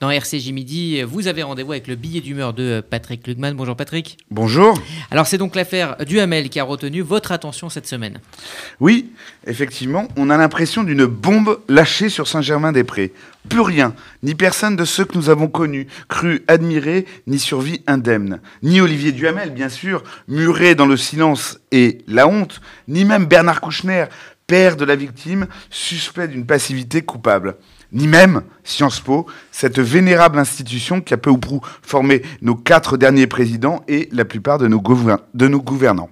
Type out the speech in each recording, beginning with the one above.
Dans RCJ Midi, vous avez rendez-vous avec le billet d'humeur de Patrick Lugman. Bonjour Patrick. Bonjour. Alors c'est donc l'affaire Duhamel qui a retenu votre attention cette semaine. Oui, effectivement, on a l'impression d'une bombe lâchée sur Saint-Germain-des-Prés. Plus rien, ni personne de ceux que nous avons connus, crus, admirés, ni survie indemne. Ni Olivier Duhamel, bien sûr, muré dans le silence et la honte, ni même Bernard Kouchner, père de la victime, suspect d'une passivité coupable ni même Sciences Po, cette vénérable institution qui a peu ou prou formé nos quatre derniers présidents et la plupart de nos, gouvernants.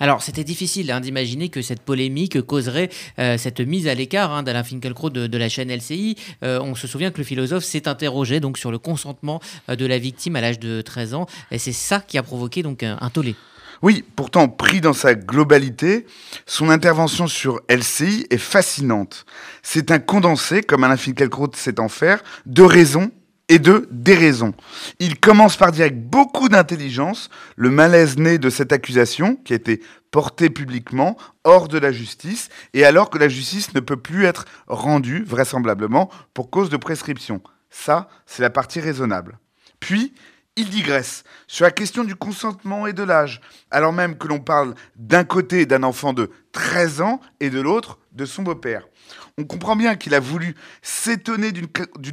Alors, c'était difficile hein, d'imaginer que cette polémique causerait euh, cette mise à l'écart hein, d'Alain Finkielkraut de, la chaîne LCI. Euh, on se souvient que le philosophe s'est interrogé sur le consentement euh, de la victime à l'âge de 13 ans, et c'est ça qui a provoqué un tollé. Oui, pourtant pris dans sa globalité, son intervention sur LCI est fascinante. C'est un condensé, comme Alain Finkielkraut sait en faire, de raisons et de déraisons. Il commence par dire avec beaucoup d'intelligence le malaise né de cette accusation qui a été portée publiquement hors de la justice et alors que la justice ne peut plus être rendue vraisemblablement pour cause de prescription. Ça, c'est la partie raisonnable. Puis, il digresse sur la question du consentement et de l'âge, alors même que l'on parle d'un côté d'un enfant de 13 ans et de l'autre de son beau-père. On comprend bien qu'il a voulu s'étonner d'une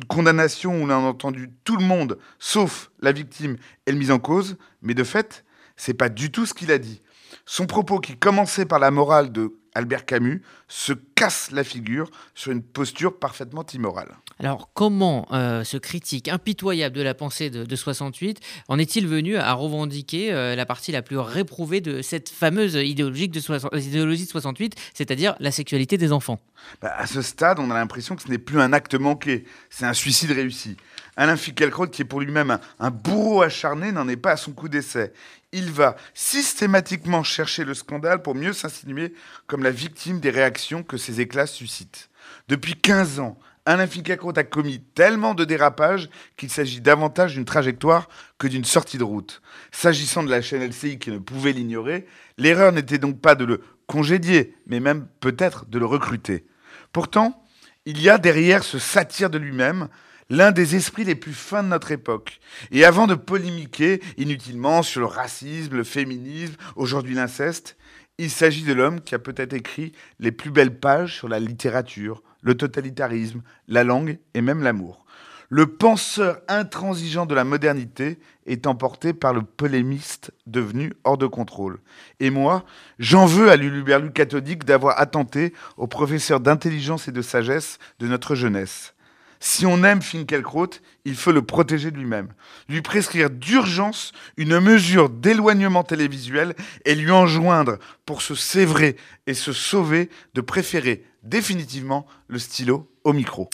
condamnation où on a entendu tout le monde, sauf la victime et le mis en cause, mais de fait, c'est pas du tout ce qu'il a dit. Son propos qui commençait par la morale de Albert Camus se casse la figure sur une posture parfaitement immorale. Alors comment euh, ce critique impitoyable de la pensée de, 68 en est-il venu à revendiquer euh, la partie la plus réprouvée de cette fameuse idéologie de, 68, c'est-à-dire la sexualité des enfants? Bah, À ce stade, on a l'impression que ce n'est plus un acte manqué, c'est un suicide réussi. Alain Finkielkraut, qui est pour lui-même un, bourreau acharné, n'en est pas à son coup d'essai. Il va systématiquement chercher le scandale pour mieux s'insinuer comme la victime des réactions que éclats suscitent. Depuis 15 ans, Alain Finkielkraut a commis tellement de dérapages qu'il s'agit davantage d'une trajectoire que d'une sortie de route. S'agissant de la chaîne LCI qui ne pouvait l'ignorer, l'erreur n'était donc pas de le congédier, mais même peut-être de le recruter. Pourtant, il y a derrière ce satire de lui-même l'un des esprits les plus fins de notre époque. Et avant de polémiquer inutilement sur le racisme, le féminisme, aujourd'hui l'inceste, il s'agit de l'homme qui a peut-être écrit les plus belles pages sur la littérature, le totalitarisme, la langue et même l'amour. Le penseur intransigeant de la modernité est emporté par le polémiste devenu hors de contrôle. Et moi, j'en veux à l'uluberlu cathodique d'avoir attenté au professeur d'intelligence et de sagesse de notre jeunesse. Si on aime Finkielkraut, il faut le protéger de lui-même, lui prescrire d'urgence une mesure d'éloignement télévisuel et lui enjoindre, pour se sévrer et se sauver, de préférer définitivement le stylo au micro.